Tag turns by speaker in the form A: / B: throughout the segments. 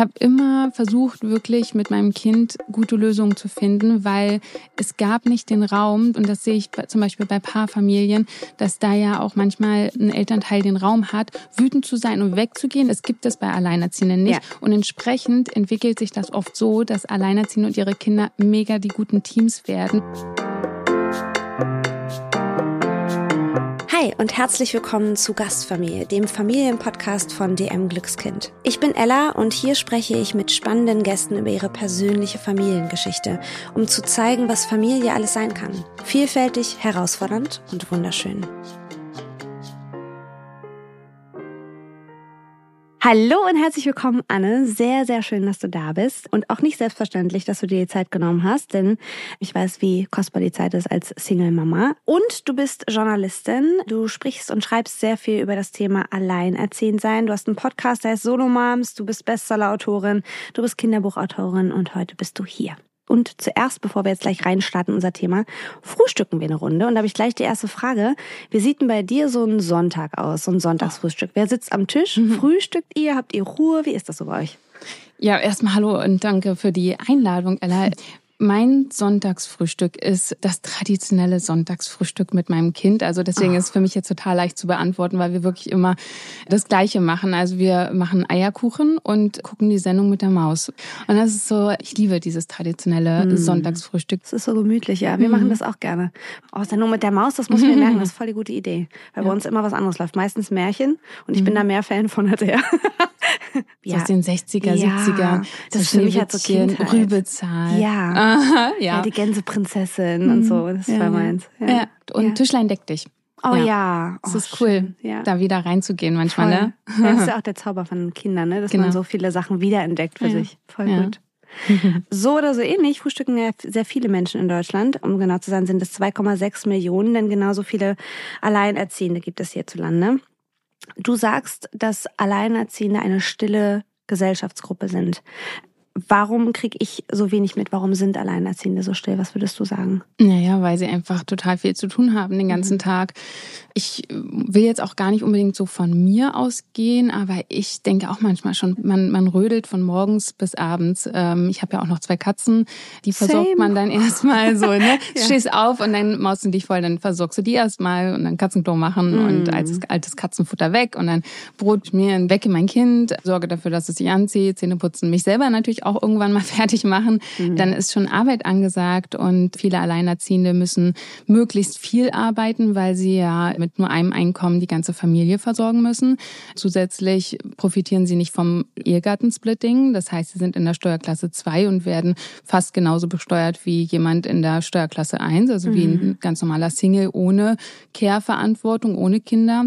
A: habe immer versucht, wirklich mit meinem Kind gute Lösungen zu finden, weil es gab nicht den Raum, und das sehe ich zum Beispiel bei Paarfamilien, dass da ja auch manchmal ein Elternteil den Raum hat, wütend zu sein und wegzugehen. Das gibt es bei Alleinerziehenden nicht. Ja. Und entsprechend entwickelt sich das oft so, dass Alleinerziehende und ihre Kinder mega die guten Teams werden.
B: Hi und herzlich willkommen zu Gastfamilie, dem Familienpodcast von DM Glückskind. Ich bin Ella und hier spreche ich mit spannenden Gästen über ihre persönliche Familiengeschichte, um zu zeigen, was Familie alles sein kann. Vielfältig, herausfordernd und wunderschön. Hallo und herzlich willkommen, Anne. Sehr, sehr schön, dass du da bist. Und auch nicht selbstverständlich, dass du dir die Zeit genommen hast, denn ich weiß, wie kostbar die Zeit ist als Single-Mama. Und du bist Journalistin. Du sprichst und schreibst sehr viel über das Thema Alleinerziehend sein. Du hast einen Podcast, der heißt Solo Moms. Du bist Bestsellerautorin. Du bist Kinderbuchautorin und heute bist du hier. Und zuerst, bevor wir jetzt gleich reinstarten, unser Thema, frühstücken wir eine Runde. Und da habe ich gleich die erste Frage. Wie sieht denn bei dir so ein Sonntag aus, so ein Sonntagsfrühstück? Wer sitzt am Tisch? Mhm. Frühstückt ihr? Habt ihr Ruhe? Wie ist das so bei euch?
A: Ja, erstmal hallo und danke für die Einladung, Ella. Mein Sonntagsfrühstück ist das traditionelle Sonntagsfrühstück mit meinem Kind. Also deswegen oh. ist es für mich jetzt total leicht zu beantworten, weil wir wirklich immer das Gleiche machen. Also wir machen Eierkuchen und gucken die Sendung mit der Maus. Und das ist so, ich liebe dieses traditionelle mm. Sonntagsfrühstück.
B: Das ist so gemütlich, ja. Wir mm. machen das auch gerne. Oh, Sendung mit der Maus, das muss man merken, das ist voll die gute Idee. Weil ja. bei uns immer was anderes läuft. Meistens Märchen und ich mm. bin da mehr Fan von als er.
A: ja. aus den 60er, ja. 70er.
B: Das ist für mich halt so Kindheit.
A: Rübezahl.
B: Ja. Aha, ja. ja. Die Gänseprinzessin mhm. und so. Das ist voll meins.
A: Ja. ja. Und Tischlein deck dich.
B: Oh ja. ja.
A: Oh, das ist cool, ja. da wieder reinzugehen manchmal,
B: Voll.
A: ne?
B: Ja, das ist ja auch der Zauber von Kindern, ne? Dass genau. man so viele Sachen wiederentdeckt für sich. Voll gut. So oder so ähnlich frühstücken ja sehr viele Menschen in Deutschland. Um genau zu sein, sind es 2,6 Millionen, denn genauso viele Alleinerziehende gibt es hierzulande. Du sagst, dass Alleinerziehende eine stille Gesellschaftsgruppe sind. Warum kriege ich so wenig mit? Warum sind Alleinerziehende so still? Was würdest du sagen?
A: Naja, weil sie einfach total viel zu tun haben den ganzen mhm. Tag. Ich will jetzt auch gar nicht unbedingt so von mir ausgehen, aber ich denke auch manchmal schon, man, man rödelt von morgens bis abends. Ähm, ich habe ja auch noch zwei Katzen, die versorgt Same. man dann erstmal so. Ne? ja. Stehst auf und dann maust du dich voll, dann versorgst du die erstmal und dann Katzenklo machen mhm. und altes, altes Katzenfutter weg und dann Brot schmieren, wecke mein Kind, sorge dafür, dass es sich anzieht, Zähne putzen, mich selber natürlich natürlich auch irgendwann mal fertig machen, mhm. dann ist schon Arbeit angesagt und viele Alleinerziehende müssen möglichst viel arbeiten, weil sie ja mit nur einem Einkommen die ganze Familie versorgen müssen. Zusätzlich profitieren sie nicht vom Ehegattensplitting, das heißt, sie sind in der Steuerklasse 2 und werden fast genauso besteuert wie jemand in der Steuerklasse 1, also mhm. wie ein ganz normaler Single ohne Care-Verantwortung, ohne Kinder.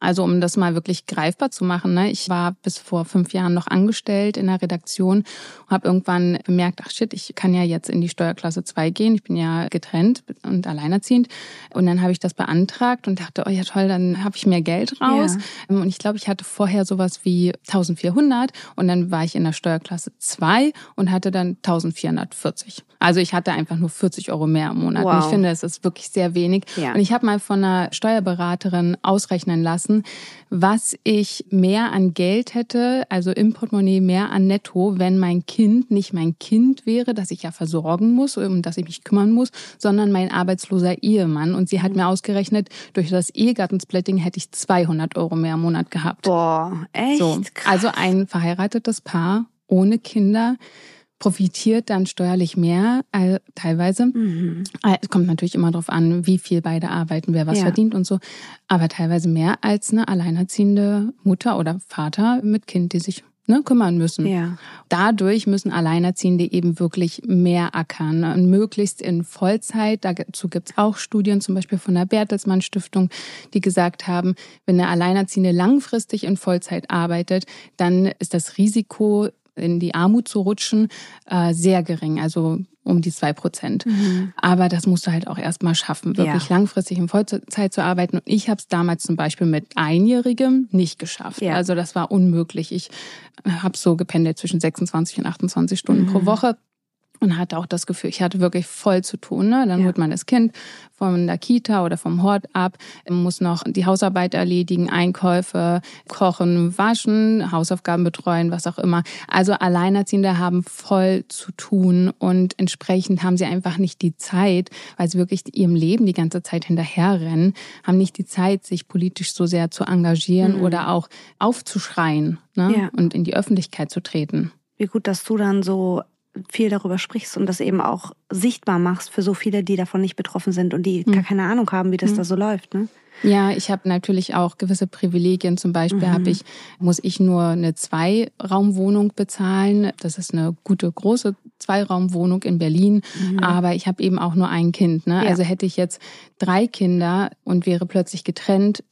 A: Also um das mal wirklich greifbar zu machen. Ne? Ich war bis vor fünf Jahren noch angestellt in der Redaktion und habe irgendwann bemerkt, ach shit, ich kann ja jetzt in die Steuerklasse 2 gehen. Ich bin ja getrennt und alleinerziehend. Und dann habe ich das beantragt und dachte, oh ja toll, dann habe ich mehr Geld raus. Ja. Und ich glaube, ich hatte vorher sowas wie 1400 und dann war ich in der Steuerklasse 2 und hatte dann 1440. Also ich hatte einfach nur 40 Euro mehr im Monat. Wow. Und ich finde, es ist wirklich sehr wenig. Ja. Und ich habe mal von einer Steuerberaterin ausrechnen lassen, lassen, was ich mehr an Geld hätte, also im Portemonnaie mehr an Netto, wenn mein Kind nicht mein Kind wäre, das ich ja versorgen muss und das ich mich kümmern muss, sondern mein arbeitsloser Ehemann. Und sie hat mir ausgerechnet, durch das Ehegattensplitting hätte ich 200 Euro mehr im Monat gehabt.
B: Boah, echt? So,
A: also ein verheiratetes Paar ohne Kinder profitiert dann steuerlich mehr, äh, teilweise. Mhm. Äh, es kommt natürlich immer darauf an, wie viel beide arbeiten, wer was ja. verdient und so. Aber teilweise mehr als eine alleinerziehende Mutter oder Vater mit Kind, die sich ne, kümmern müssen. Ja. Dadurch müssen Alleinerziehende eben wirklich mehr ackern und möglichst in Vollzeit. Dazu gibt's auch Studien, zum Beispiel von der Bertelsmann Stiftung, die gesagt haben, wenn eine Alleinerziehende langfristig in Vollzeit arbeitet, dann ist das Risiko in die Armut zu rutschen, äh, sehr gering, also um die zwei Prozent. Mhm. Aber das musst du halt auch erstmal schaffen, wirklich ja. langfristig in Vollzeit zu arbeiten. Und ich habe es damals zum Beispiel mit Einjährigem nicht geschafft. Ja. Also das war unmöglich. Ich habe so gependelt zwischen 26 und 28 Stunden mhm. pro Woche. Und hatte auch das Gefühl, ich hatte wirklich voll zu tun. Ne? Dann ja. holt man das Kind von der Kita oder vom Hort ab, muss noch die Hausarbeit erledigen, Einkäufe, kochen, waschen, Hausaufgaben betreuen, was auch immer. Also Alleinerziehende haben voll zu tun und entsprechend haben sie einfach nicht die Zeit, weil sie wirklich ihrem Leben die ganze Zeit hinterherrennen, haben nicht die Zeit, sich politisch so sehr zu engagieren mhm. oder auch aufzuschreien ne? ja. und in die Öffentlichkeit zu treten.
B: Wie gut, dass du dann so viel darüber sprichst und das eben auch sichtbar machst für so viele, die davon nicht betroffen sind und die mhm. gar keine Ahnung haben, wie das mhm. da so läuft. Ne?
A: Ja, ich habe natürlich auch gewisse Privilegien. Zum Beispiel mhm. habe ich, muss ich nur eine Zweiraumwohnung bezahlen. Das ist eine gute große Zweiraumwohnung in Berlin. Mhm. Aber ich habe eben auch nur ein Kind. Ne? Ja. Also hätte ich jetzt drei Kinder und wäre plötzlich getrennt,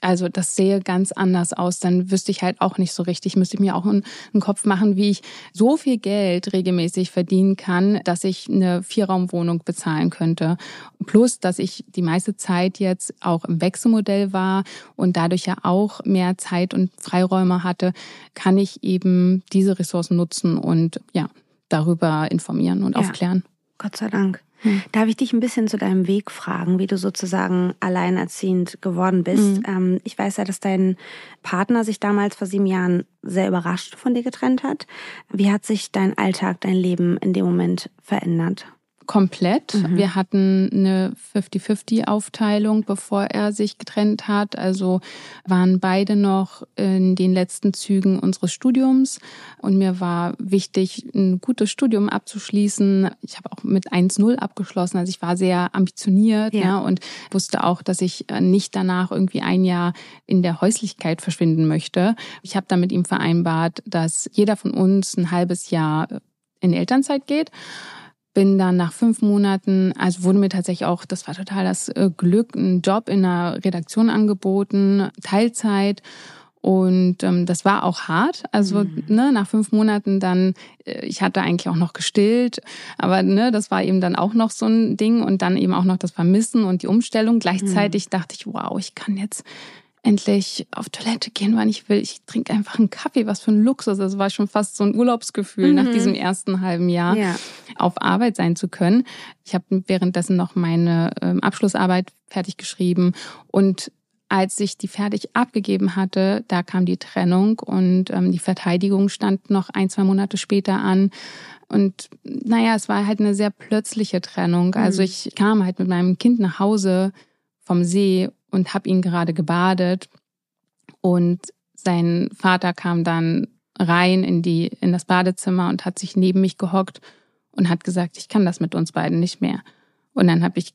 A: also das sehe ganz anders aus, dann wüsste ich halt auch nicht so richtig, müsste ich mir auch einen, Kopf machen, wie ich so viel Geld regelmäßig verdienen kann, dass ich eine Vierraumwohnung bezahlen könnte. Plus, dass ich die meiste Zeit jetzt auch im Wechselmodell war und dadurch ja auch mehr Zeit und Freiräume hatte, kann ich eben diese Ressourcen nutzen und ja, darüber informieren und ja. aufklären.
B: Gott sei Dank. Hm. Darf ich dich ein bisschen zu deinem Weg fragen, wie du sozusagen alleinerziehend geworden bist? Hm. ich weiß ja, dass dein Partner sich damals vor sieben Jahren sehr überrascht von dir getrennt hat. Wie hat sich dein Alltag, dein Leben in dem Moment verändert?
A: Komplett. Mhm. Wir hatten eine 50-50-Aufteilung, bevor er sich getrennt hat. Also waren beide noch in den letzten Zügen unseres Studiums. Und mir war wichtig, ein gutes Studium abzuschließen. Ich habe auch mit 1-0 abgeschlossen. Also ich war sehr ambitioniert ja. ja. und wusste auch, dass ich nicht danach irgendwie ein Jahr in der Häuslichkeit verschwinden möchte. Ich habe dann mit ihm vereinbart, dass jeder von uns ein halbes Jahr in Elternzeit geht bin dann nach fünf Monaten, also wurde mir tatsächlich auch, das war total das äh, Glück, ein Job in einer Redaktion angeboten, Teilzeit. Und ähm, das war auch hart. Also mhm. ne, nach fünf Monaten dann, äh, ich hatte eigentlich auch noch gestillt, aber ne, das war eben dann auch noch so ein Ding und dann eben auch noch das Vermissen und die Umstellung. Gleichzeitig mhm. dachte ich, wow, ich kann jetzt endlich auf Toilette gehen, wann ich will. Ich trinke einfach einen Kaffee, was für ein Luxus. Das war schon fast so ein Urlaubsgefühl, mhm. nach diesem ersten halben Jahr ja. auf Arbeit sein zu können. Ich habe währenddessen noch meine ähm, Abschlussarbeit fertig geschrieben und als ich die fertig abgegeben hatte, da kam die Trennung und ähm, die Verteidigung stand noch ein, zwei Monate später an. Und naja, es war halt eine sehr plötzliche Trennung. Also mhm. ich kam halt mit meinem Kind nach Hause vom See und habe ihn gerade gebadet und sein Vater kam dann rein in die in das Badezimmer und hat sich neben mich gehockt und hat gesagt, ich kann das mit uns beiden nicht mehr. Und dann habe ich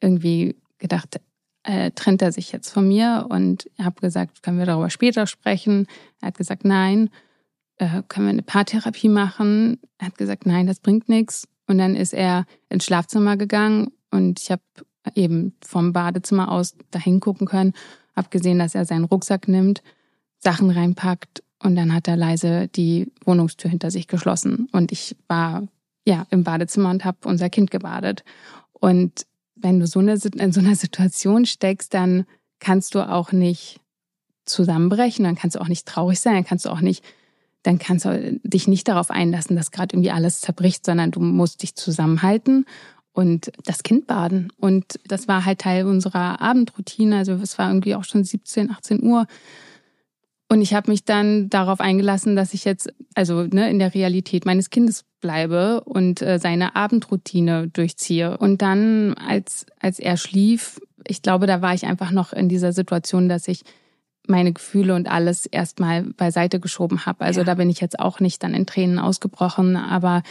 A: irgendwie gedacht, äh, trennt er sich jetzt von mir und habe gesagt, können wir darüber später sprechen? Er hat gesagt, nein. Äh, können wir eine Paartherapie machen? Er hat gesagt, nein, das bringt nichts. Und dann ist er ins Schlafzimmer gegangen und ich habe eben vom Badezimmer aus dahin gucken können. Abgesehen, dass er seinen Rucksack nimmt, Sachen reinpackt und dann hat er leise die Wohnungstür hinter sich geschlossen. Und ich war ja im Badezimmer und habe unser Kind gebadet. Und wenn du so eine, in so einer Situation steckst, dann kannst du auch nicht zusammenbrechen, dann kannst du auch nicht traurig sein, dann kannst du auch nicht, dann kannst du dich nicht darauf einlassen, dass gerade irgendwie alles zerbricht, sondern du musst dich zusammenhalten und das Kind baden. Und das war halt Teil unserer Abendroutine. Also es war irgendwie auch schon 17, 18 Uhr. Und ich habe mich dann darauf eingelassen, dass ich jetzt also ne, in der Realität meines Kindes bleibe und äh, seine Abendroutine durchziehe. Und dann, als, als er schlief, ich glaube, da war ich einfach noch in dieser Situation, dass ich meine Gefühle und alles erstmal beiseite geschoben habe. Also ja. da bin ich jetzt auch nicht dann in Tränen ausgebrochen, aber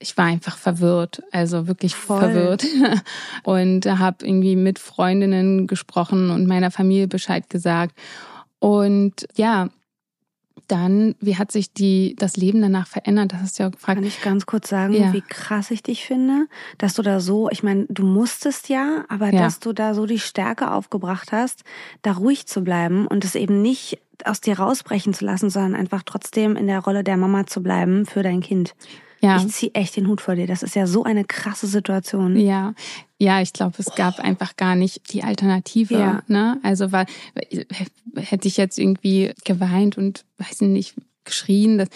A: ich war einfach verwirrt, also wirklich Voll. verwirrt und habe irgendwie mit Freundinnen gesprochen und meiner Familie Bescheid gesagt und ja, dann, wie hat sich die, das Leben danach verändert? Das hast du ja gefragt.
B: Kann ich ganz kurz sagen, ja. wie krass ich dich finde, dass du da so, ich meine, du musstest ja, aber ja. dass du da so die Stärke aufgebracht hast, da ruhig zu bleiben und es eben nicht aus dir rausbrechen zu lassen, sondern einfach trotzdem in der Rolle der Mama zu bleiben für dein Kind. Ja. Ich ziehe echt den Hut vor dir. Das ist ja so eine krasse Situation.
A: Ja, ja, ich glaube, es gab oh. einfach gar nicht die Alternative. Ja. Ne? Also war, hätte ich jetzt irgendwie geweint und weiß nicht, geschrien, das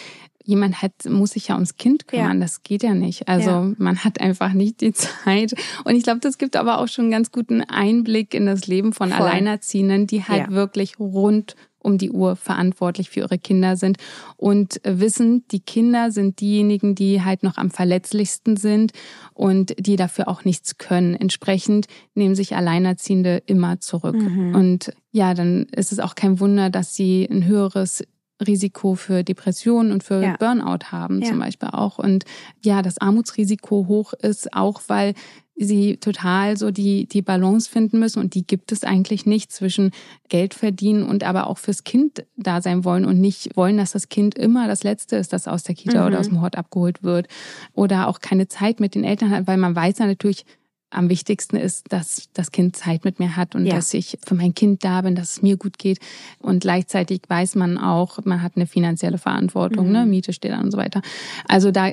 A: jemand hat, muss sich ja ums Kind kümmern.
B: Ja.
A: Das geht ja nicht. Also
B: Ja.
A: man hat einfach nicht die Zeit. Und ich glaube, das gibt aber auch schon einen ganz guten Einblick in das Leben von
B: Voll.
A: Alleinerziehenden, die halt
B: Ja.
A: wirklich rund um die Uhr verantwortlich für ihre Kinder sind und wissen, die Kinder sind diejenigen, die halt noch am verletzlichsten sind und die dafür auch nichts können. Entsprechend nehmen sich Alleinerziehende immer zurück.
B: Mhm.
A: Und ja, dann ist es auch kein Wunder, dass sie ein höheres Risiko für Depressionen und für
B: Ja.
A: Burnout haben
B: Ja.
A: zum Beispiel auch. Und ja, das Armutsrisiko hoch ist, auch weil sie total so die, die Balance finden müssen und die gibt es eigentlich nicht zwischen Geld verdienen und aber auch fürs Kind da sein wollen und nicht wollen, dass das Kind immer das Letzte ist, das aus der Kita
B: Mhm.
A: oder aus dem Hort abgeholt wird oder auch keine Zeit mit den Eltern hat, weil man weiß ja natürlich, am wichtigsten ist, dass das Kind Zeit mit mir hat und
B: Ja.
A: dass ich für mein Kind da bin, dass es mir gut geht. Und gleichzeitig weiß man auch, man hat eine finanzielle Verantwortung,
B: Mhm.
A: ne? Miete steht an und so weiter. Also da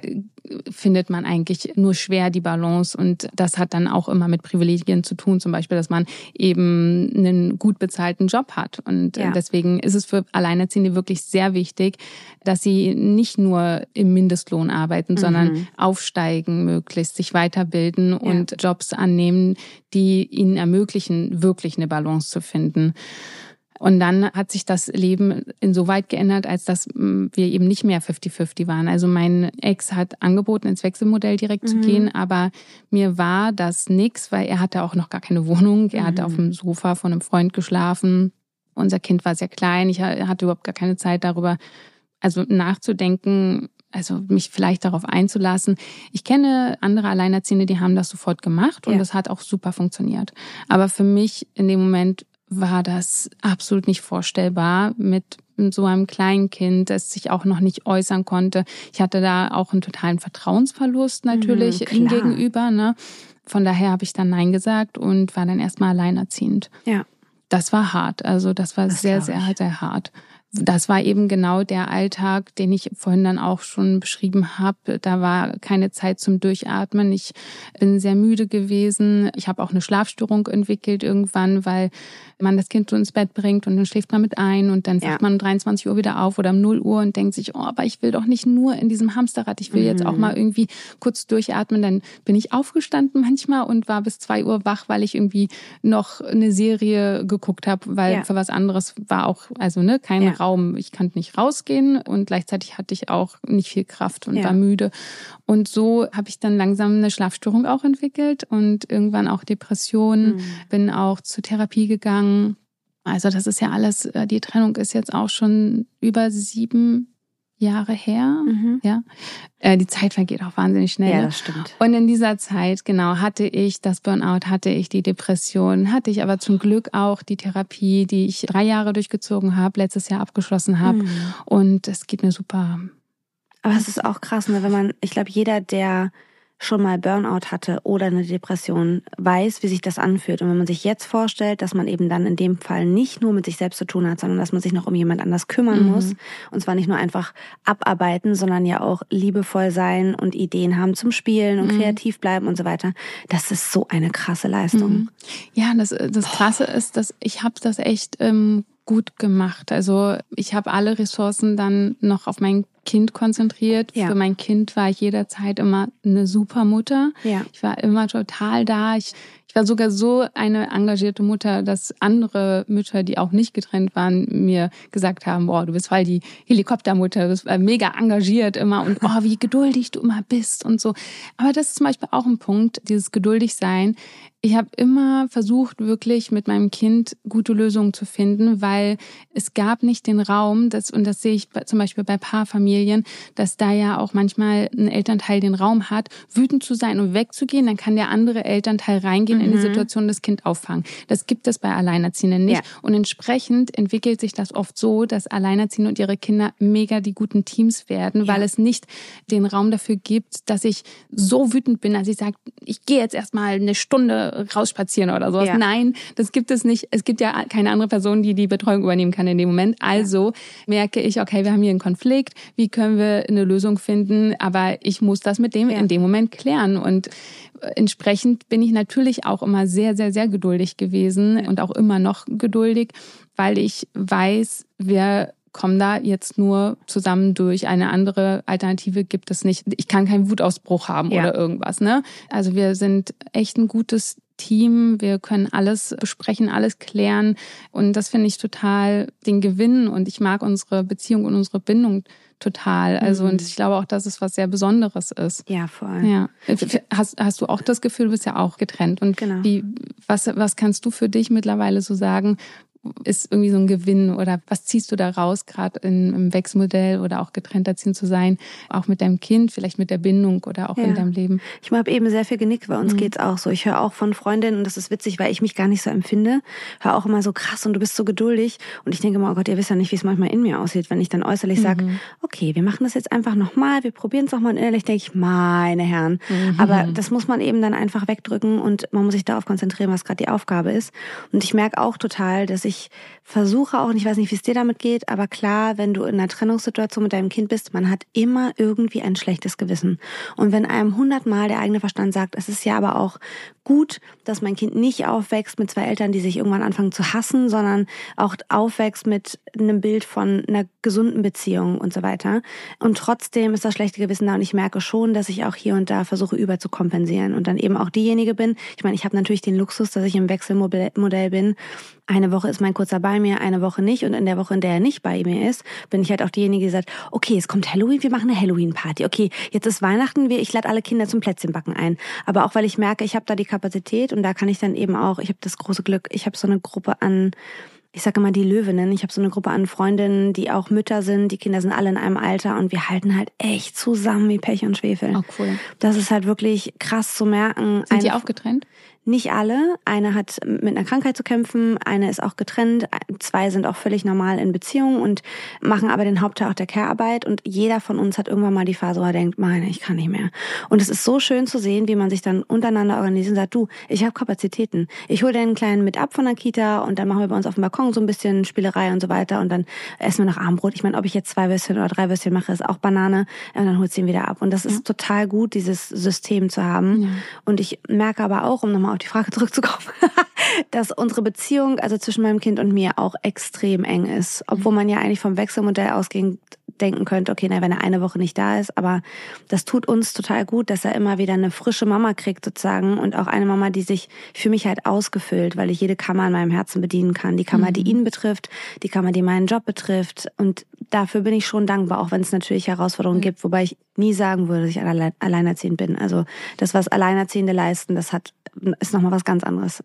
A: findet man eigentlich nur schwer die Balance und das hat dann auch immer mit Privilegien zu tun, zum Beispiel, dass man eben einen gut bezahlten Job hat. Und
B: Ja.
A: deswegen ist es für Alleinerziehende wirklich sehr wichtig, dass sie nicht nur im Mindestlohn arbeiten, sondern
B: Mhm.
A: aufsteigen möglichst, sich weiterbilden und Jobs annehmen, die ihnen ermöglichen, wirklich eine Balance zu finden. Und dann hat sich das Leben insoweit geändert, als dass mm, wir eben nicht mehr 50-50 waren. Also mein Ex hat angeboten, ins Wechselmodell direkt zu
B: Mhm.
A: gehen, aber mir war das nix, weil er hatte auch noch gar keine Wohnung. Er hatte
B: Mhm.
A: auf dem Sofa von einem Freund geschlafen. Unser Kind war sehr klein. Ich ha- hatte überhaupt gar keine Zeit darüber, also nachzudenken, also mich vielleicht darauf einzulassen. Ich kenne andere Alleinerziehende, die haben das sofort gemacht und
B: Ja.
A: das hat auch super funktioniert. Aber für mich in dem Moment war das absolut nicht vorstellbar mit so einem kleinen Kind, das sich auch noch nicht äußern konnte. Ich hatte da auch einen totalen Vertrauensverlust natürlich
B: Mhm,
A: ihm gegenüber. Ne? Von daher habe ich dann Nein gesagt und war dann erstmal alleinerziehend.
B: Ja.
A: Das war hart. Also das war
B: Das
A: sehr, sehr, sehr hart. Das war eben genau der Alltag, den ich vorhin dann auch schon beschrieben habe. Da war keine Zeit zum Durchatmen. Ich bin sehr müde gewesen. Ich habe auch eine Schlafstörung entwickelt irgendwann, weil man das Kind so ins Bett bringt und dann schläft man mit ein und dann
B: Ja.
A: wacht man um 23 Uhr wieder auf oder um 0 Uhr und denkt sich, oh, aber ich will doch nicht nur in diesem Hamsterrad. Ich will jetzt auch
B: Mhm.
A: mal irgendwie kurz durchatmen. Dann bin ich aufgestanden manchmal und war bis 2 Uhr wach, weil ich irgendwie noch eine Serie geguckt habe, weil
B: Ja.
A: für was anderes war auch, also ne, kein
B: Ja.
A: Raum. Ich konnte nicht rausgehen und gleichzeitig hatte ich auch nicht viel Kraft und
B: Ja.
A: war müde. Und so habe ich dann langsam eine Schlafstörung auch entwickelt und irgendwann auch Depressionen.
B: Mhm.
A: Bin auch zur Therapie gegangen. Also das ist ja alles, äh, die Trennung ist jetzt auch schon über sieben Jahre her.
B: Mhm.
A: Ja, äh, die Zeit vergeht auch wahnsinnig schnell.
B: Ja,
A: ne?
B: das stimmt.
A: Und in dieser Zeit, genau, hatte ich das Burnout, hatte ich die Depression, hatte ich aber zum Glück auch die Therapie, die ich drei Jahre durchgezogen habe, letztes Jahr abgeschlossen habe.
B: Mhm.
A: Und es geht mir super.
B: Aber es ist auch krass, ne, wenn man, ich glaube, jeder, der schon mal Burnout hatte oder eine Depression, weiß, wie sich das anfühlt. Und wenn man sich jetzt vorstellt, dass man eben dann in dem Fall nicht nur mit sich selbst zu tun hat, sondern dass man sich noch um jemand anders kümmern
A: Mhm.
B: muss. Und zwar nicht nur einfach abarbeiten, sondern ja auch liebevoll sein und Ideen haben zum Spielen und
A: Mhm.
B: kreativ bleiben und so weiter. Das ist so eine krasse Leistung.
A: Mhm. Ja, das, das Krasse ist, dass ich habe das echt ähm, gut gemacht. Also ich habe alle Ressourcen dann noch auf mein Kind konzentriert.
B: Ja.
A: Für mein Kind war ich jederzeit immer eine super Mutter.
B: Ja.
A: Ich war immer total da. Ich, ich war sogar so eine engagierte Mutter, dass andere Mütter, die auch nicht getrennt waren, mir gesagt haben, boah, du bist voll die Helikoptermutter, du bist äh, mega engagiert immer und oh, wie geduldig du immer bist und so. Aber das ist zum Beispiel auch ein Punkt, dieses geduldig sein. Ich habe immer versucht, wirklich mit meinem Kind gute Lösungen zu finden, weil es gab nicht den Raum, das, und das sehe ich zum Beispiel bei Paarfamilien, dass da ja auch manchmal ein Elternteil den Raum hat, wütend zu sein und wegzugehen, dann kann der andere Elternteil reingehen in die
B: Mhm.
A: Situation, das Kind auffangen. Das gibt es bei Alleinerziehenden nicht.
B: Ja.
A: Und entsprechend entwickelt sich das oft so, dass Alleinerziehende und ihre Kinder mega die guten Teams werden,
B: Ja.
A: weil es nicht den Raum dafür gibt, dass ich so wütend bin, dass ich sage, ich gehe jetzt erstmal eine Stunde rausspazieren oder sowas.
B: Ja.
A: Nein, das gibt es nicht. Es gibt ja keine andere Person, die die Betreuung übernehmen kann in dem Moment. Also merke ich, okay, wir haben hier einen Konflikt. Wie können wir eine Lösung finden? Aber ich muss das mit dem in dem Moment klären. Und entsprechend bin ich natürlich auch immer sehr, sehr, sehr geduldig gewesen und auch immer noch geduldig, weil ich weiß, wer kommen da jetzt nur zusammen durch. Eine andere Alternative gibt es nicht. Ich kann keinen Wutausbruch haben ja. oder irgendwas. Ne? Also wir sind echt ein gutes Team. Wir können alles besprechen, alles klären. Und das finde ich total den Gewinn. Und ich mag unsere Beziehung und unsere Bindung total. Also mhm. und ich glaube auch, dass es was sehr Besonderes ist.
B: Ja, voll.
A: Ja. Hast, hast du auch das Gefühl, du bist ja auch getrennt. Und genau. wie, was, was kannst du für dich mittlerweile so sagen? Ist irgendwie so ein Gewinn oder was ziehst du da raus, gerade im Wechselmodell oder auch getrennt erziehen zu sein, auch mit deinem Kind, vielleicht mit der Bindung oder auch ja. in deinem Leben?
B: Ich habe eben sehr viel genickt, bei uns mhm. geht's auch so. Ich höre auch von Freundinnen und das ist witzig, weil ich mich gar nicht so empfinde, höre auch immer so krass und du bist so geduldig und ich denke immer, oh Gott, ihr wisst ja nicht, wie es manchmal in mir aussieht, wenn ich dann äußerlich mhm. sage, okay, wir machen das jetzt einfach nochmal, wir probieren es nochmal und innerlich denke ich, meine Herren. Mhm. Aber das muss man eben dann einfach wegdrücken und man muss sich darauf konzentrieren, was gerade die Aufgabe ist. Und ich merke auch total, dass ich versuche auch, und ich weiß nicht, wie es dir damit geht, aber klar, wenn du in einer Trennungssituation mit deinem Kind bist, man hat immer irgendwie ein schlechtes Gewissen. Und wenn einem hundertmal der eigene Verstand sagt, es ist ja aber auch gut, dass mein Kind nicht aufwächst mit zwei Eltern, die sich irgendwann anfangen zu hassen, sondern auch aufwächst mit einem Bild von einer gesunden Beziehung und so weiter. Und trotzdem ist das schlechte Gewissen da und ich merke schon, dass ich auch hier und da versuche überzukompensieren und dann eben auch diejenige bin. Ich meine, ich habe natürlich den Luxus, dass ich im Wechselmodell bin. Eine Woche ist mein Kurzer bei mir, eine Woche nicht und in der Woche, in der er nicht bei mir ist, bin ich halt auch diejenige, die sagt, okay, es kommt Halloween, wir machen eine Halloween-Party. Okay, jetzt ist Weihnachten, ich lade alle Kinder zum Plätzchenbacken ein. Aber auch weil ich merke, ich habe da die Kapazität und da kann ich dann eben auch, ich habe das große Glück, ich habe so eine Gruppe an ich sage immer die Löwinnen. Ich habe so eine Gruppe an Freundinnen, die auch Mütter sind. Die Kinder sind alle in einem Alter und wir halten halt echt zusammen wie Pech und Schwefel.
A: Oh, cool.
B: Das ist halt wirklich krass zu merken.
A: Sind die auch getrennt?
B: Nicht alle. Eine hat mit einer Krankheit zu kämpfen, eine ist auch getrennt, zwei sind auch völlig normal in Beziehung und machen aber den Hauptteil auch der Care-Arbeit und jeder von uns hat irgendwann mal die Phase, wo er denkt, meine, ich kann nicht mehr. Und es ist so schön zu sehen, wie man sich dann untereinander organisiert und sagt, du, ich habe Kapazitäten. Ich hole den Kleinen mit ab von der Kita und dann machen wir bei uns auf dem Balkon so ein bisschen Spielerei und so weiter und dann essen wir noch Armbrot. Ich meine, ob ich jetzt zwei Würstchen oder drei Würstchen mache, ist auch Banane und dann holt sie ihn wieder ab. Und das ist ja. total gut, dieses System zu haben. Ja. Und ich merke aber auch, um nochmal auf die Frage zurückzukommen, dass unsere Beziehung, also zwischen meinem Kind und mir, auch extrem eng ist. Obwohl man ja eigentlich vom Wechselmodell ausgehend denken könnte, okay, na, wenn er eine Woche nicht da ist, aber das tut uns total gut, dass er immer wieder eine frische Mama kriegt sozusagen und auch eine Mama, die sich für mich halt ausgefüllt, weil ich jede Kammer in meinem Herzen bedienen kann. Die Kammer, mhm. die ihn betrifft, die Kammer, die meinen Job betrifft und dafür bin ich schon dankbar, auch wenn es natürlich Herausforderungen mhm. gibt, wobei ich nie sagen würde, dass ich allein, alleinerziehend bin. Also das, was Alleinerziehende leisten, das hat ist nochmal was ganz anderes.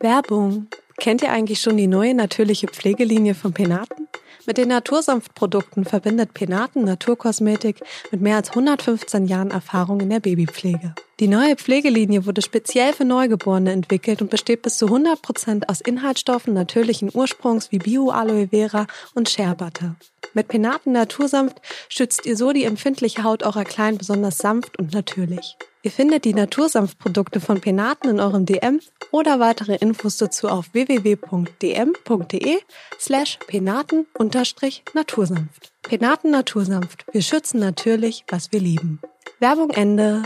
C: Werbung. Kennt ihr eigentlich schon die neue natürliche Pflegelinie von Penaten? Mit den Natursanftprodukten verbindet Penaten Naturkosmetik mit mehr als 115 Jahren Erfahrung in der Babypflege. Die neue Pflegelinie wurde speziell für Neugeborene entwickelt und besteht bis zu 100 Prozent aus Inhaltsstoffen natürlichen Ursprungs wie Bio-Aloe Vera und Shea Butter. Mit Penaten Natursanft schützt ihr so die empfindliche Haut eurer Kleinen besonders sanft und natürlich. Ihr findet die Natursanftprodukte von Penaten in eurem DM oder weitere Infos dazu auf www.dm.de slash penaten-natursanft. Penaten Natursanft. Wir schützen natürlich, was wir lieben. Werbung Ende.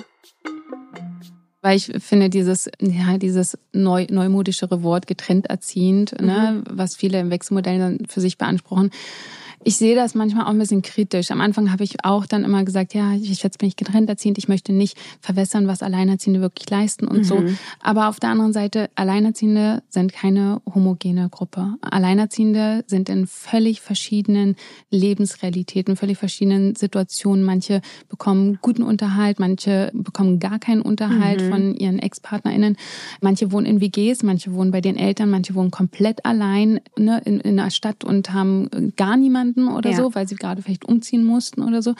A: Weil ich finde dieses, ja, dieses neu, neumodischere Wort getrennt erziehend, ne, mhm. ne, was viele im Wechselmodell dann für sich beanspruchen, ich sehe das manchmal auch ein bisschen kritisch. Am Anfang habe ich auch dann immer gesagt, ja, ich jetzt bin ich getrennt erziehend, ich möchte nicht verwässern, was Alleinerziehende wirklich leisten und mhm. so. Aber auf der anderen Seite, Alleinerziehende sind keine homogene Gruppe. Alleinerziehende sind in völlig verschiedenen Lebensrealitäten, völlig verschiedenen Situationen. Manche bekommen guten Unterhalt, manche bekommen gar keinen Unterhalt mhm. von ihren Ex-PartnerInnen. Manche wohnen in WGs, manche wohnen bei den Eltern, manche wohnen komplett allein ne, in, in einer Stadt und haben gar niemanden jemanden oder ja. so, weil sie gerade vielleicht umziehen mussten oder so.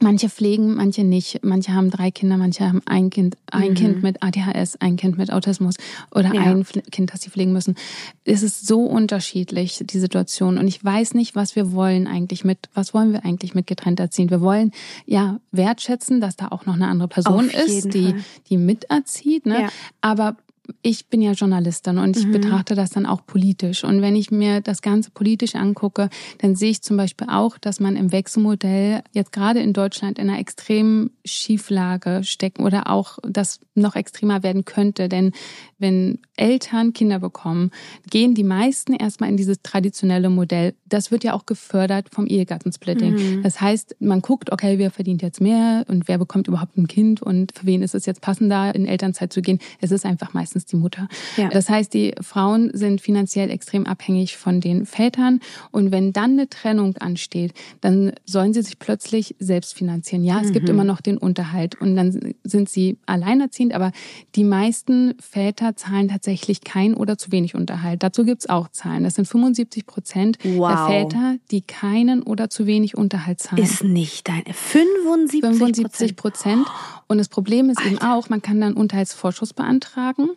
A: Manche pflegen, manche nicht. Manche haben drei Kinder, manche haben ein Kind, ein mhm. Kind mit ADHS, ein Kind mit Autismus oder ja. ein Kind, das sie pflegen müssen. Es ist so unterschiedlich, die Situation. Und ich weiß nicht, was wir wollen eigentlich mit, was wollen wir eigentlich mit getrennt erziehen? Wir wollen ja wertschätzen, dass da auch noch eine andere Person ist, die, die miterzieht, ne? Ja. Aber ich bin ja Journalistin und ich mhm. betrachte das dann auch politisch. Und wenn ich mir das Ganze politisch angucke, dann sehe ich zum Beispiel auch, dass man im Wechselmodell jetzt gerade in Deutschland in einer extremen Schieflage stecken oder auch das noch extremer werden könnte. Denn wenn Eltern Kinder bekommen, gehen die meisten erstmal in dieses traditionelle Modell. Das wird ja auch gefördert vom Ehegattensplitting. Mhm. Das heißt, man guckt, okay, wer verdient jetzt mehr und wer bekommt überhaupt ein Kind und für wen ist es jetzt passender, in Elternzeit zu gehen. Es ist einfach meistens meistens die Mutter. Ja. Das heißt, die Frauen sind finanziell extrem abhängig von den Vätern. Und wenn dann eine Trennung ansteht, dann sollen sie sich plötzlich selbst finanzieren. Ja, es mhm. gibt immer noch den Unterhalt und dann sind sie alleinerziehend, aber die meisten Väter zahlen tatsächlich kein oder zu wenig Unterhalt. Dazu gibt's auch Zahlen. Das sind 75 Prozent wow. der Väter, die keinen oder zu wenig Unterhalt zahlen.
B: Ist nicht deine 75
A: 75 Prozent. Und das Problem ist Alter. eben auch, man kann dann Unterhaltsvorschuss beantragen.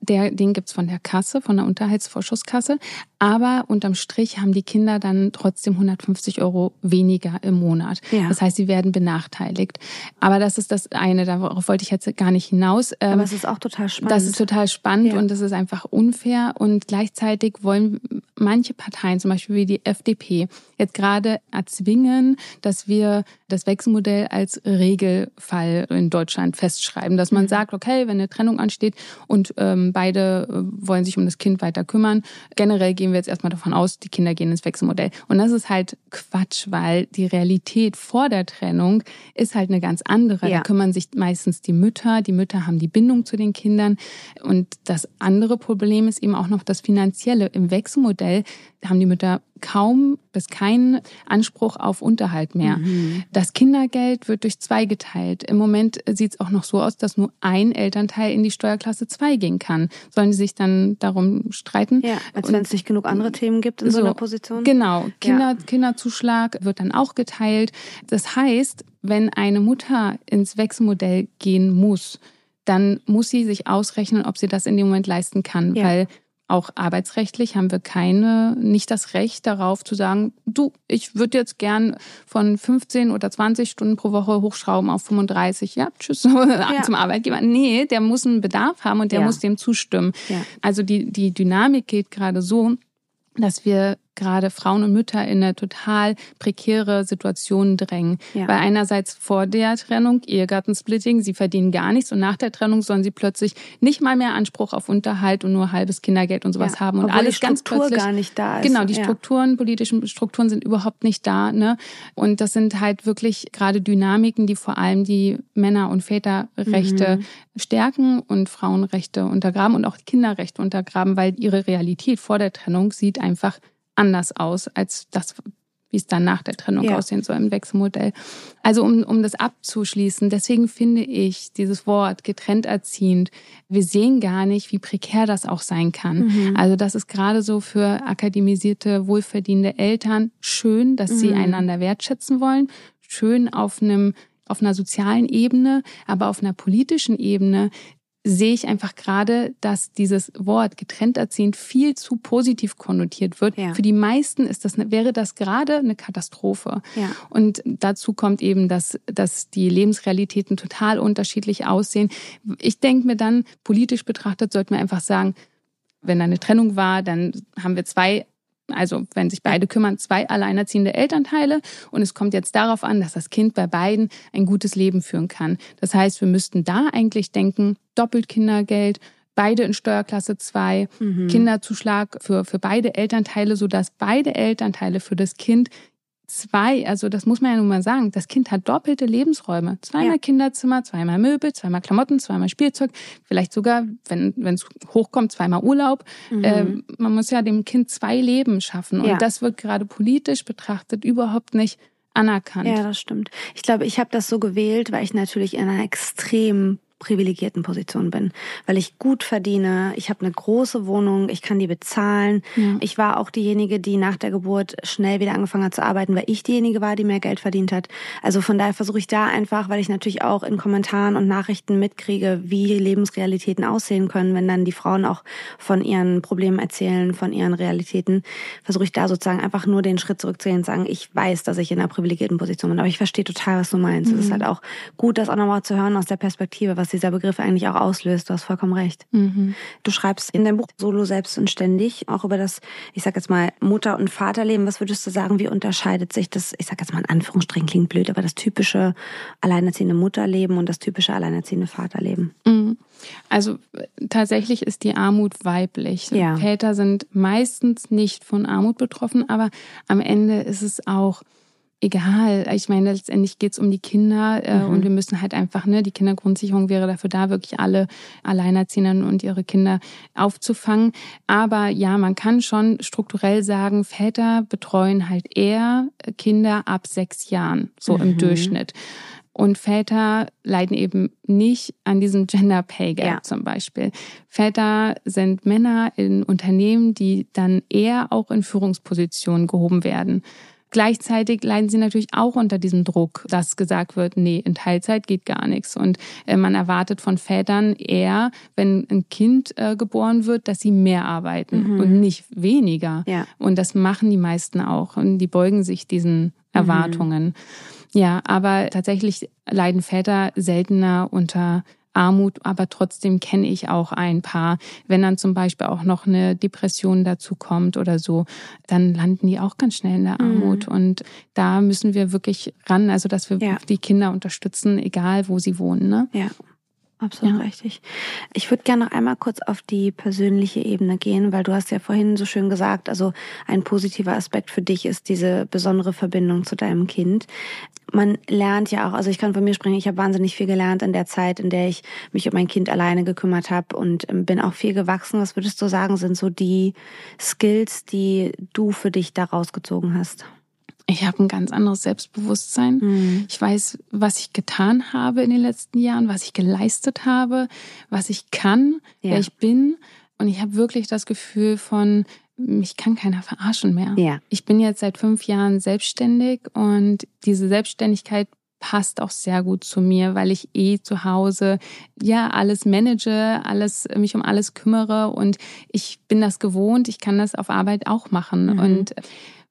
A: Der, den gibt's von der Kasse, von der Unterhaltsvorschusskasse. Aber unterm Strich haben die Kinder dann trotzdem 150 Euro weniger im Monat. Ja. Das heißt, sie werden benachteiligt. Aber das ist das eine, darauf wollte ich jetzt gar nicht hinaus.
B: Aber ähm, es ist auch total spannend.
A: Das ist total spannend ja. und das ist einfach unfair. Und gleichzeitig wollen manche Parteien, zum Beispiel wie die FDP, jetzt gerade erzwingen, dass wir das Wechselmodell als Regelfall in Deutschland festschreiben. Dass man sagt, okay, wenn eine Trennung ansteht und ähm, beide äh, wollen sich um das Kind weiter kümmern, generell gehen wir jetzt erstmal davon aus, die Kinder gehen ins Wechselmodell. Und das ist halt Quatsch, weil die Realität vor der Trennung ist halt eine ganz andere. Ja. Da kümmern sich meistens die Mütter. Die Mütter haben die Bindung zu den Kindern. Und das andere Problem ist eben auch noch das Finanzielle. Im Wechselmodell haben die Mütter kaum bis keinen Anspruch auf Unterhalt mehr. Mhm. Das Kindergeld wird durch zwei geteilt. Im Moment sieht es auch noch so aus, dass nur ein Elternteil in die Steuerklasse 2 gehen kann. Sollen die sich dann darum streiten?
B: Ja, als wenn es nicht genug andere Themen gibt in so, so einer Position.
A: Genau. Kinder, ja. Kinderzuschlag wird dann auch geteilt. Das heißt, wenn eine Mutter ins Wechselmodell gehen muss, dann muss sie sich ausrechnen, ob sie das in dem Moment leisten kann, ja. weil auch arbeitsrechtlich haben wir keine, nicht das Recht darauf zu sagen, du, ich würde jetzt gern von 15 oder 20 Stunden pro Woche hochschrauben auf 35. Ja, tschüss ja. zum Arbeitgeber. Nee, der muss einen Bedarf haben und der ja. muss dem zustimmen. Ja. Also die, die Dynamik geht gerade so, dass wir gerade Frauen und Mütter in eine total prekäre Situation drängen. Ja. Weil einerseits vor der Trennung, Ehegattensplitting, sie verdienen gar nichts und nach der Trennung sollen sie plötzlich nicht mal mehr Anspruch auf Unterhalt und nur halbes Kindergeld und sowas ja. haben. Und
B: Obwohl
A: alles
B: die Struktur
A: ganz plötzlich,
B: gar nicht da ist.
A: Genau, die Strukturen, ja. politischen Strukturen sind überhaupt nicht da. Ne? Und das sind halt wirklich gerade Dynamiken, die vor allem die Männer- und Väterrechte mhm. stärken und Frauenrechte untergraben und auch Kinderrechte untergraben, weil ihre Realität vor der Trennung sieht einfach anders aus als das, wie es dann nach der Trennung ja. aussehen soll im Wechselmodell. Also um, um das abzuschließen, deswegen finde ich dieses Wort getrennt erziehend, wir sehen gar nicht, wie prekär das auch sein kann. Mhm. Also das ist gerade so für akademisierte, wohlverdienende Eltern schön, dass mhm. sie einander wertschätzen wollen, schön auf einem auf einer sozialen Ebene, aber auf einer politischen Ebene sehe ich einfach gerade, dass dieses Wort getrennt erziehend viel zu positiv konnotiert wird. Ja. Für die meisten ist das, wäre das gerade eine Katastrophe. Ja. Und dazu kommt eben, dass, dass die Lebensrealitäten total unterschiedlich aussehen. Ich denke mir dann, politisch betrachtet, sollten wir einfach sagen, wenn da eine Trennung war, dann haben wir zwei also wenn sich beide kümmern, zwei alleinerziehende Elternteile. Und es kommt jetzt darauf an, dass das Kind bei beiden ein gutes Leben führen kann. Das heißt, wir müssten da eigentlich denken, doppelt Kindergeld, beide in Steuerklasse 2, mhm. Kinderzuschlag für, für beide Elternteile, sodass beide Elternteile für das Kind zwei, also das muss man ja nun mal sagen, das Kind hat doppelte Lebensräume. Zweimal ja. Kinderzimmer, zweimal Möbel, zweimal Klamotten, zweimal Spielzeug, vielleicht sogar, wenn es hochkommt, zweimal Urlaub. Mhm. Äh, man muss ja dem Kind zwei Leben schaffen. Und ja. das wird gerade politisch betrachtet überhaupt nicht anerkannt.
B: Ja, das stimmt. Ich glaube, ich habe das so gewählt, weil ich natürlich in einer extrem privilegierten Position bin, weil ich gut verdiene, ich habe eine große Wohnung, ich kann die bezahlen. Ja. Ich war auch diejenige, die nach der Geburt schnell wieder angefangen hat zu arbeiten, weil ich diejenige war, die mehr Geld verdient hat. Also von daher versuche ich da einfach, weil ich natürlich auch in Kommentaren und Nachrichten mitkriege, wie Lebensrealitäten aussehen können, wenn dann die Frauen auch von ihren Problemen erzählen, von ihren Realitäten, versuche ich da sozusagen einfach nur den Schritt zurückzugehen und sagen, ich weiß, dass ich in einer privilegierten Position bin, aber ich verstehe total, was du meinst. Mhm. Es ist mhm. halt auch gut, das auch nochmal zu hören aus der Perspektive, was was dieser Begriff eigentlich auch auslöst. Du hast vollkommen recht.
A: Mhm.
B: Du schreibst in deinem Buch Solo selbst und ständig auch über das, ich sag jetzt mal, Mutter- und Vaterleben. Was würdest du sagen, wie unterscheidet sich das, ich sag jetzt mal in Anführungsstrichen, klingt blöd, aber das typische alleinerziehende Mutterleben und das typische alleinerziehende Vaterleben?
A: Mhm. Also tatsächlich ist die Armut weiblich.
B: Ja.
A: Väter sind meistens nicht von Armut betroffen, aber am Ende ist es auch egal. Ich meine, letztendlich geht es um die Kinder äh,
B: Mhm.
A: und wir müssen halt einfach, ne, die Kindergrundsicherung wäre dafür da, wirklich alle Alleinerziehenden und ihre Kinder aufzufangen. Aber ja, man kann schon strukturell sagen, Väter betreuen halt eher Kinder ab sechs Jahren, so im
B: Mhm.
A: Durchschnitt. Und Väter leiden eben nicht an diesem Gender Pay Gap
B: Ja.
A: zum Beispiel. Väter sind Männer in Unternehmen, die dann eher auch in Führungspositionen gehoben werden. Gleichzeitig leiden sie natürlich auch unter diesem Druck, dass gesagt wird, nee, in Teilzeit geht gar nichts. Und äh, man erwartet von Vätern eher, wenn ein Kind äh, geboren wird, dass sie mehr arbeiten
B: Mhm.
A: und nicht weniger.
B: Ja.
A: Und das machen die meisten auch. Und die beugen sich diesen Erwartungen. Ja, aber tatsächlich leiden Väter seltener unter Armut, aber trotzdem kenne ich auch ein paar. Wenn dann zum Beispiel auch noch eine Depression dazu kommt oder so, dann landen die auch ganz schnell in der
B: Mhm.
A: Armut. Und da müssen wir wirklich ran, also dass wir
B: Ja.
A: die Kinder unterstützen, egal wo sie wohnen. Ne?
B: Ja, absolut
A: Ja.
B: richtig. Ich würde gerne noch einmal kurz auf die persönliche Ebene gehen, weil du hast ja vorhin so schön gesagt, also ein positiver Aspekt für dich ist diese besondere Verbindung zu deinem Kind. Man lernt ja auch, also ich kann von mir sprechen, ich habe wahnsinnig viel gelernt in der Zeit, in der ich mich um mein Kind alleine gekümmert habe und ähm, bin auch viel gewachsen. Was würdest du sagen, sind so die Skills, die du für dich da rausgezogen hast?
A: Ich habe ein ganz anderes Selbstbewusstsein. Ich weiß, was ich getan habe in den letzten Jahren, was ich geleistet habe, was ich kann,
B: Ja.
A: wer ich bin. Und ich habe wirklich das Gefühl von, mich kann keiner verarschen mehr.
B: Ja.
A: Ich bin jetzt seit fünf Jahren selbstständig und diese Selbstständigkeit passt auch sehr gut zu mir, weil ich eh zu Hause ja alles manage, alles mich um alles kümmere und ich bin das gewohnt. Ich kann das auf Arbeit auch machen
B: Mhm.
A: und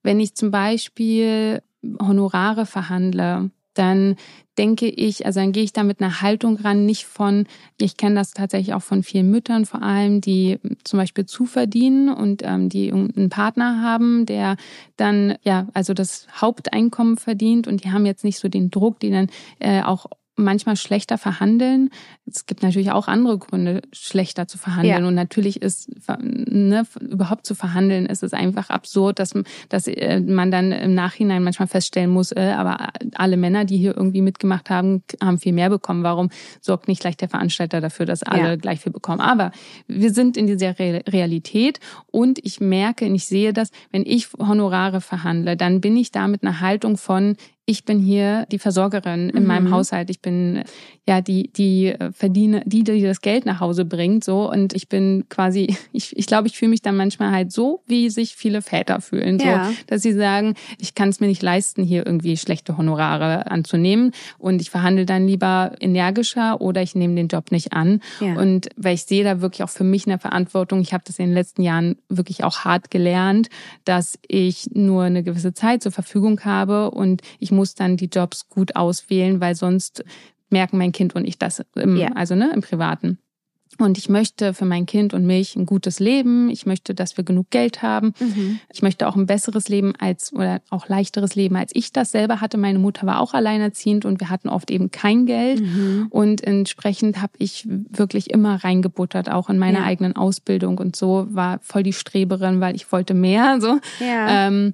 A: wenn ich zum Beispiel Honorare verhandle, dann denke ich, also dann gehe ich da mit einer Haltung ran, nicht von, ich kenne das tatsächlich auch von vielen Müttern vor allem, die zum Beispiel zuverdienen und ähm, die einen Partner haben, der dann ja also das Haupteinkommen verdient und die haben jetzt nicht so den Druck, die dann äh, auch manchmal schlechter verhandeln. Es gibt natürlich auch andere Gründe, schlechter zu verhandeln.
B: Ja.
A: Und natürlich ist, ne, überhaupt zu verhandeln, ist es einfach absurd, dass, dass äh, man dann im Nachhinein manchmal feststellen muss, äh, aber alle Männer, die hier irgendwie mitgemacht haben, haben viel mehr bekommen. Warum sorgt nicht gleich der Veranstalter dafür, dass alle
B: Ja.
A: gleich viel bekommen? Aber wir sind in dieser Re Realität und ich merke und ich sehe das, wenn ich Honorare verhandle, dann bin ich da mit einer Haltung von, ich bin hier die Versorgerin in
B: Mhm.
A: meinem Haushalt. Ich bin ja die, die äh, verdiene, die, die das Geld nach Hause bringt, so. Und ich bin quasi, ich, ich glaube, ich fühle mich dann manchmal halt so, wie sich viele Väter fühlen, so,
B: Ja.
A: dass sie sagen, ich kann es mir nicht leisten, hier irgendwie schlechte Honorare anzunehmen. Und ich verhandle dann lieber energischer oder ich nehme den Job nicht an.
B: Ja.
A: Und weil ich sehe da wirklich auch für mich eine Verantwortung. Ich habe das in den letzten Jahren wirklich auch hart gelernt, dass ich nur eine gewisse Zeit zur Verfügung habe und ich muss dann die Jobs gut auswählen, weil sonst merken mein Kind und ich das im,
B: Ja.
A: also ne, im Privaten. Und ich möchte für mein Kind und mich ein gutes Leben. Ich möchte, dass wir genug Geld haben.
B: Mhm.
A: Ich möchte auch ein besseres Leben als oder auch leichteres Leben, als ich das selber hatte. Meine Mutter war auch alleinerziehend und wir hatten oft eben kein Geld.
B: Mhm.
A: Und entsprechend habe ich wirklich immer reingebuttert, auch in meine
B: Ja.
A: eigenen Ausbildung und so war voll die Streberin, weil ich wollte mehr. So.
B: Ja.
A: Ähm,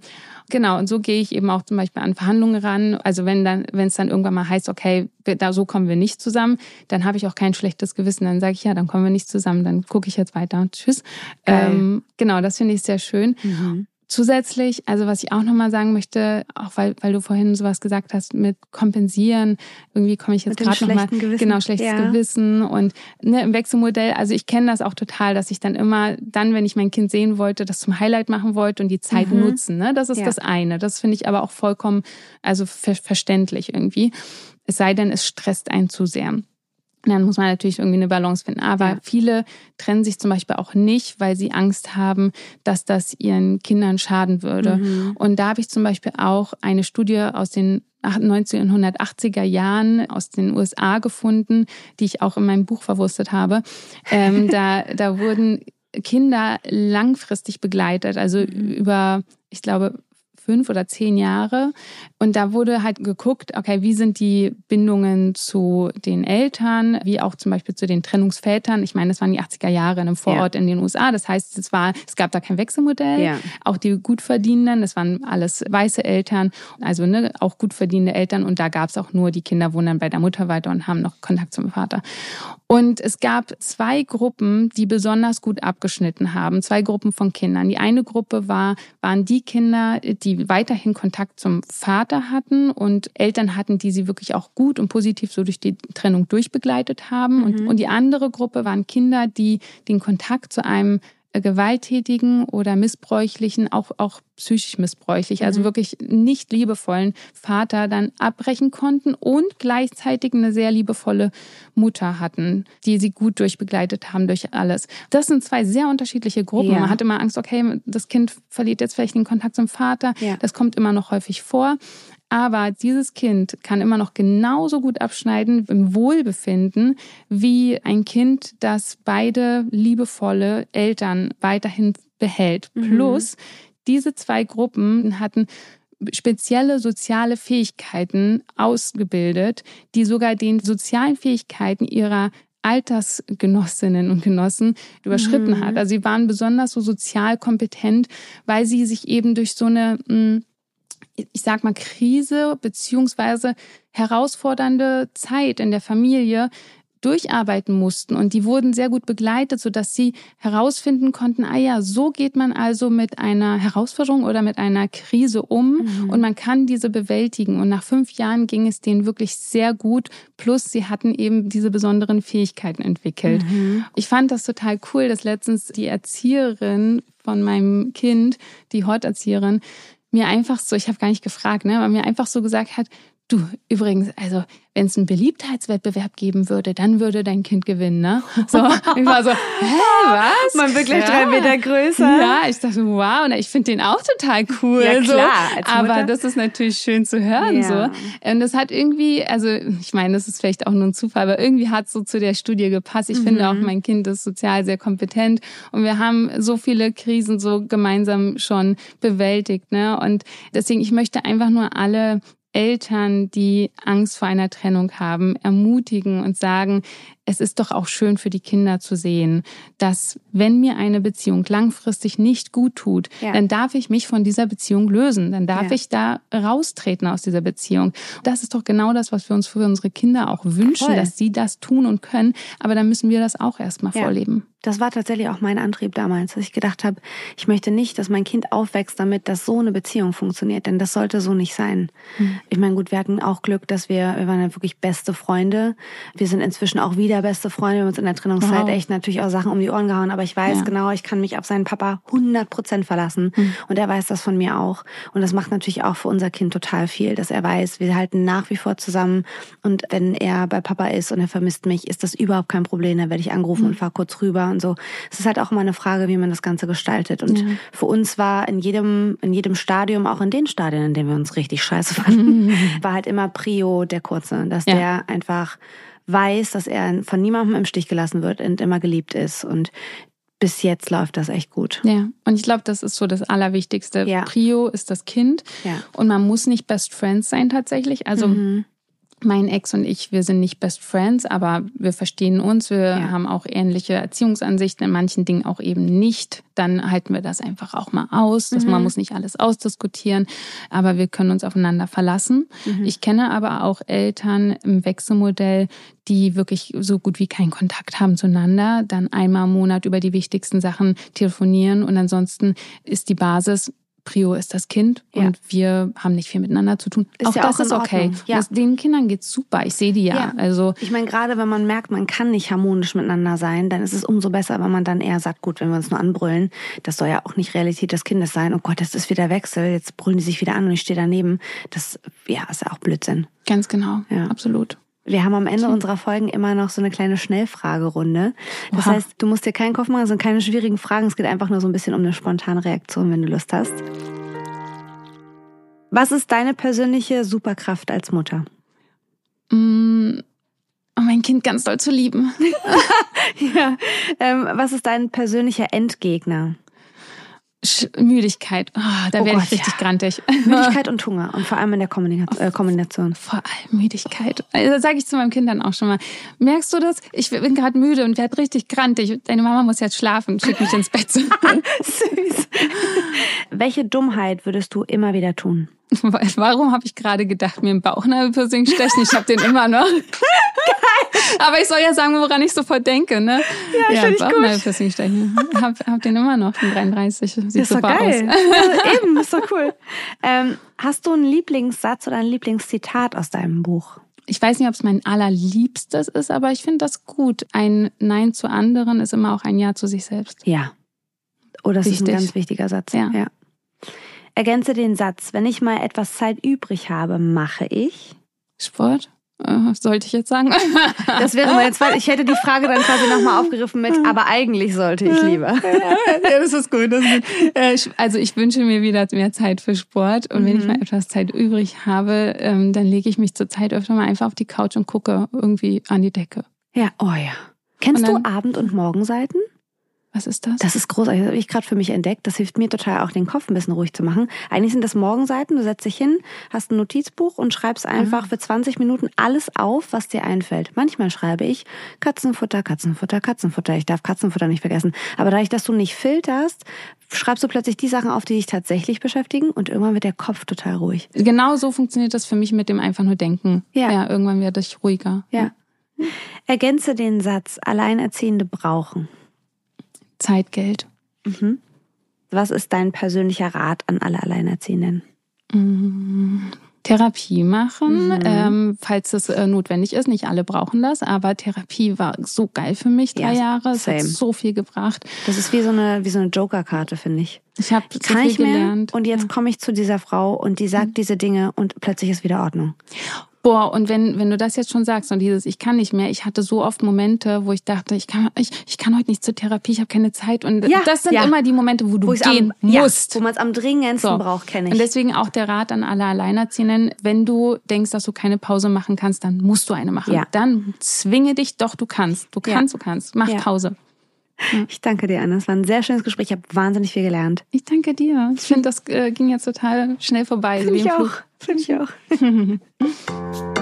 A: genau, und so gehe ich eben auch zum Beispiel an Verhandlungen ran. Also wenn dann, wenn es dann irgendwann mal heißt, okay, da so kommen wir nicht zusammen, dann habe ich auch kein schlechtes Gewissen. Dann sage ich, ja, dann kommen wir nicht zusammen, dann gucke ich jetzt weiter. Tschüss. Ähm, genau, das finde ich sehr schön.
B: Mhm.
A: Zusätzlich, also was ich auch nochmal sagen möchte, auch weil, weil du vorhin sowas gesagt hast mit kompensieren, irgendwie komme ich jetzt gerade nochmal, genau, schlechtes
B: Ja.
A: Gewissen und ne, im Wechselmodell, also ich kenne das auch total, dass ich dann immer, dann, wenn ich mein Kind sehen wollte, das zum Highlight machen wollte und die Zeit
B: Mhm.
A: nutzen, ne, das ist
B: Ja.
A: das eine. Das finde ich aber auch vollkommen, also ver verständlich irgendwie. Es sei denn, es stresst einen zu sehr. Dann muss man natürlich irgendwie eine Balance finden. Aber ja. viele trennen sich zum Beispiel auch nicht, weil sie Angst haben, dass das ihren Kindern schaden würde. Mhm. Und da habe ich zum Beispiel auch eine Studie aus den 1980er Jahren aus den USA gefunden, die ich auch in meinem Buch verwurstet habe. Ähm, da, da wurden Kinder langfristig begleitet, also mhm. über, ich glaube, fünf oder zehn Jahre. Und da wurde halt geguckt, okay, wie sind die Bindungen zu den Eltern, wie auch zum Beispiel zu den Trennungsvätern. Ich meine, das waren die 80er Jahre in einem Vorort ja. in den USA. Das heißt, es war, es gab da kein Wechselmodell. Ja. Auch die Gutverdienenden, das waren alles weiße Eltern, also ne, auch gut verdienende Eltern. Und da gab es auch nur die Kinder wohnen dann bei der Mutter weiter und haben noch Kontakt zum Vater. Und es gab zwei Gruppen, die besonders gut abgeschnitten haben. Zwei Gruppen von Kindern. Die eine Gruppe war, waren die Kinder, die die weiterhin Kontakt zum Vater hatten und Eltern hatten, die sie wirklich auch gut und positiv so durch die Trennung durchbegleitet haben. Mhm. Und, und die andere Gruppe waren Kinder, die den Kontakt zu einem gewalttätigen oder missbräuchlichen, auch, auch psychisch missbräuchlich, also mhm. wirklich nicht liebevollen Vater dann abbrechen konnten und gleichzeitig eine sehr liebevolle Mutter hatten, die sie gut durchbegleitet haben durch alles. Das sind zwei sehr unterschiedliche Gruppen. Ja. Man hat immer Angst, okay, das Kind verliert jetzt vielleicht den Kontakt zum Vater. Ja. Das kommt immer noch häufig vor. Aber dieses Kind kann immer noch genauso gut abschneiden im Wohlbefinden wie ein Kind, das beide liebevolle Eltern weiterhin behält. Mhm. Plus, diese zwei Gruppen hatten spezielle soziale Fähigkeiten ausgebildet, die sogar den sozialen Fähigkeiten ihrer Altersgenossinnen und Genossen überschritten mhm. hat. Also sie waren besonders so sozial kompetent, weil sie sich eben durch so eine hm, ich sag mal, Krise beziehungsweise herausfordernde Zeit in der Familie durcharbeiten mussten und die wurden sehr gut begleitet, so dass sie herausfinden konnten, ah ja, so geht man also mit einer Herausforderung oder mit einer Krise um mhm. und man kann diese bewältigen. Und nach fünf Jahren ging es denen wirklich sehr gut. Plus sie hatten eben diese besonderen Fähigkeiten entwickelt. Mhm. Ich fand das total cool, dass letztens die Erzieherin von meinem Kind, die Horterzieherin, mir einfach so, ich habe gar nicht gefragt, ne, aber mir einfach so gesagt hat, du, übrigens, also wenn es einen Beliebtheitswettbewerb geben würde, dann würde dein Kind gewinnen, ne? So, ich war so, hä, was?
B: Man wird gleich drei Meter größer.
A: Ja, ich dachte, wow, und ich finde den auch total cool. Ja, klar. So. Aber das ist natürlich schön zu hören, ja. so. Und das hat irgendwie, also, ich meine, das ist vielleicht auch nur ein Zufall, aber irgendwie hat es so zu der Studie gepasst. Ich mhm. finde auch, mein Kind ist sozial sehr kompetent und wir haben so viele Krisen so gemeinsam schon bewältigt, ne? Und deswegen, ich möchte einfach nur alle Eltern, die Angst vor einer Trennung haben, ermutigen und sagen, es ist doch auch schön für die Kinder zu sehen, dass wenn mir eine Beziehung langfristig nicht gut tut, ja. dann darf ich mich von dieser Beziehung lösen, dann darf ja. ich da raustreten aus dieser Beziehung. Das ist doch genau das, was wir uns für unsere Kinder auch wünschen, Voll. dass sie das tun und können, aber dann müssen wir das auch erstmal ja. vorleben.
B: Das war tatsächlich auch mein Antrieb damals, dass ich gedacht habe, ich möchte nicht, dass mein Kind aufwächst damit, dass so eine Beziehung funktioniert, denn das sollte so nicht sein. Mhm. Ich meine, gut, wir hatten auch Glück, dass wir, wir waren ja wirklich beste Freunde. Wir sind inzwischen auch wieder beste Freunde. Wir haben uns in der Trennungszeit wow. echt natürlich auch Sachen um die Ohren gehauen, aber ich weiß ja. genau, ich kann mich auf seinen Papa 100 Prozent verlassen mhm. und er weiß das von mir auch. Und das macht natürlich auch für unser Kind total viel, dass er weiß, wir halten nach wie vor zusammen und wenn er bei Papa ist und er vermisst mich, ist das überhaupt kein Problem. Dann werde ich angerufen mhm. und fahr kurz rüber und so. Es ist halt auch immer eine Frage, wie man das Ganze gestaltet. Und ja. für uns war in jedem, in jedem Stadium, auch in den Stadien, in denen wir uns richtig scheiße fanden, mhm. war halt immer Prio der Kurze, dass ja. der einfach weiß, dass er von niemandem im Stich gelassen wird und immer geliebt ist. Und bis jetzt läuft das echt gut.
A: Ja, und ich glaube, das ist so das Allerwichtigste. Ja. Prio ist das Kind. Ja. Und man muss nicht Best Friends sein tatsächlich. Also mhm mein Ex und ich, wir sind nicht Best Friends, aber wir verstehen uns, wir ja. haben auch ähnliche Erziehungsansichten, in manchen Dingen auch eben nicht. Dann halten wir das einfach auch mal aus. Mhm. Man muss nicht alles ausdiskutieren, aber wir können uns aufeinander verlassen. Mhm. Ich kenne aber auch Eltern im Wechselmodell, die wirklich so gut wie keinen Kontakt haben zueinander, dann einmal im Monat über die wichtigsten Sachen telefonieren und ansonsten ist die Basis, Prio ist das Kind ja. und wir haben nicht viel miteinander zu tun. Ist auch ja das auch ist okay. Ja. Das, den Kindern geht's super. Ich sehe die ja. Also
B: ich meine, gerade wenn man merkt, man kann nicht harmonisch miteinander sein, dann ist es umso besser, wenn man dann eher sagt, gut, wenn wir uns nur anbrüllen, das soll ja auch nicht Realität des Kindes sein. Oh Gott, das ist wieder Wechsel. Jetzt brüllen die sich wieder an und ich stehe daneben. Das ja ist ja auch Blödsinn.
A: Ganz genau. Ja. Absolut.
B: Wir haben am Ende unserer Folgen immer noch so eine kleine Schnellfragerunde. Das
A: Oha.
B: heißt, du musst dir keinen Kopf machen, es sind keine schwierigen Fragen. Es geht einfach nur so ein bisschen um eine spontane Reaktion, wenn du Lust hast. Was ist deine persönliche Superkraft als Mutter?
A: Mm, oh, mein Kind ganz doll zu lieben.
B: Ja. Ähm, was ist dein persönlicher Endgegner?
A: Sch Müdigkeit. Oh, da
B: Oh
A: werde
B: Gott,
A: ich richtig
B: ja.
A: grantig.
B: Müdigkeit und Hunger und vor allem in der äh, Kombination.
A: Vor allem Müdigkeit. Also sage ich zu meinem Kind dann auch schon mal. Merkst du das? Ich bin gerade müde und werde richtig grantig. Deine Mama muss jetzt schlafen. Schick mich ins Bett.
B: Süß. Welche Dummheit würdest du immer wieder tun?
A: Warum habe ich gerade gedacht, mir im Bauchnabelpiercing stechen? Ich habe den immer noch. Aber ich soll ja sagen, woran ich sofort denke, ne? Ja,
B: gut.
A: Bauchnabelpiercing stechen. Hab, hab den immer noch, den 33. Sieht
B: ist doch
A: super
B: geil.
A: aus.
B: Ja, eben, ist doch cool. Ähm, hast du einen Lieblingssatz oder ein Lieblingszitat aus deinem Buch?
A: Ich weiß nicht, ob es mein allerliebstes ist, aber ich finde das gut. Ein Nein zu anderen ist immer auch ein Ja zu sich selbst.
B: Ja. Oh, das ist
A: Wichtig.
B: ein ganz wichtiger Satz.
A: Ja.
B: Ergänze den Satz, wenn ich mal etwas Zeit übrig habe, mache ich.
A: Sport? Äh, sollte ich jetzt sagen?
B: Das wäre meine zweite. Ich hätte die Frage dann quasi nochmal aufgegriffen mit, aber eigentlich sollte ich lieber.
A: ja, das ist gut. Das ist gut. Äh, Also ich wünsche mir wieder mehr Zeit für Sport und wenn ich
B: Mhm.
A: mal etwas Zeit übrig habe, ähm, dann lege ich mich zur Zeit öfter mal einfach auf die Couch und gucke irgendwie an die Decke.
B: Ja, oh ja. Kennst
A: Und
B: du
A: dann-
B: Abend- und Morgenseiten?
A: Was ist das?
B: Das ist großartig. Das habe ich gerade für mich entdeckt. Das hilft mir total auch, den Kopf ein bisschen ruhig zu machen. Eigentlich sind das Morgenseiten. Du setzt dich hin, hast ein Notizbuch und schreibst einfach für 20 Minuten alles auf, was dir einfällt. Manchmal schreibe ich Katzenfutter, Katzenfutter, Katzenfutter. Ich darf Katzenfutter nicht vergessen. Aber dadurch, dass du nicht filterst, schreibst du plötzlich die Sachen auf, die dich tatsächlich beschäftigen und irgendwann wird der Kopf total ruhig.
A: Genau so funktioniert das für mich mit dem einfach nur Denken.
B: Ja.
A: ja irgendwann werde ich ruhiger.
B: Ja. Ergänze den Satz, Alleinerziehende brauchen.
A: Zeit, Geld.
B: Mhm. Was ist dein persönlicher Rat an alle Alleinerziehenden?
A: Therapie machen,
B: Mhm.
A: ähm, falls es äh, notwendig ist. Nicht alle brauchen das, aber Therapie war so geil für mich, drei
B: Ja,
A: Jahre. Es
B: same.
A: hat so viel gebracht.
B: Das ist wie so eine, wie so eine Joker-Karte, finde ich.
A: Ich habe so viel
B: ich mehr
A: gelernt.
B: und jetzt komme ich zu dieser Frau und die sagt diese Dinge und plötzlich ist wieder Ordnung.
A: Boah, und wenn, wenn du das jetzt schon sagst und dieses, ich kann nicht mehr, ich hatte so oft Momente, wo ich dachte, ich kann, ich, ich kann heute nicht zur Therapie, ich habe keine Zeit. Und
B: Ja,
A: das sind
B: ja.
A: immer die Momente, wo du
B: Wo ich's
A: gehen
B: am, ja,
A: musst.
B: wo man es am dringendsten
A: So.
B: braucht, kenne ich.
A: Und deswegen auch der Rat an alle Alleinerziehenden, wenn du denkst, dass du keine Pause machen kannst, dann musst du eine machen.
B: Ja.
A: Dann zwinge dich doch, du kannst. Du
B: Ja.
A: kannst, du kannst. Mach
B: Ja.
A: Pause.
B: ich danke dir, Anna. Es war ein sehr schönes Gespräch. Ich habe wahnsinnig viel gelernt.
A: Ich danke dir. Ich finde, das äh, ging jetzt total schnell vorbei. so wie im Flug.
B: Finde ich auch.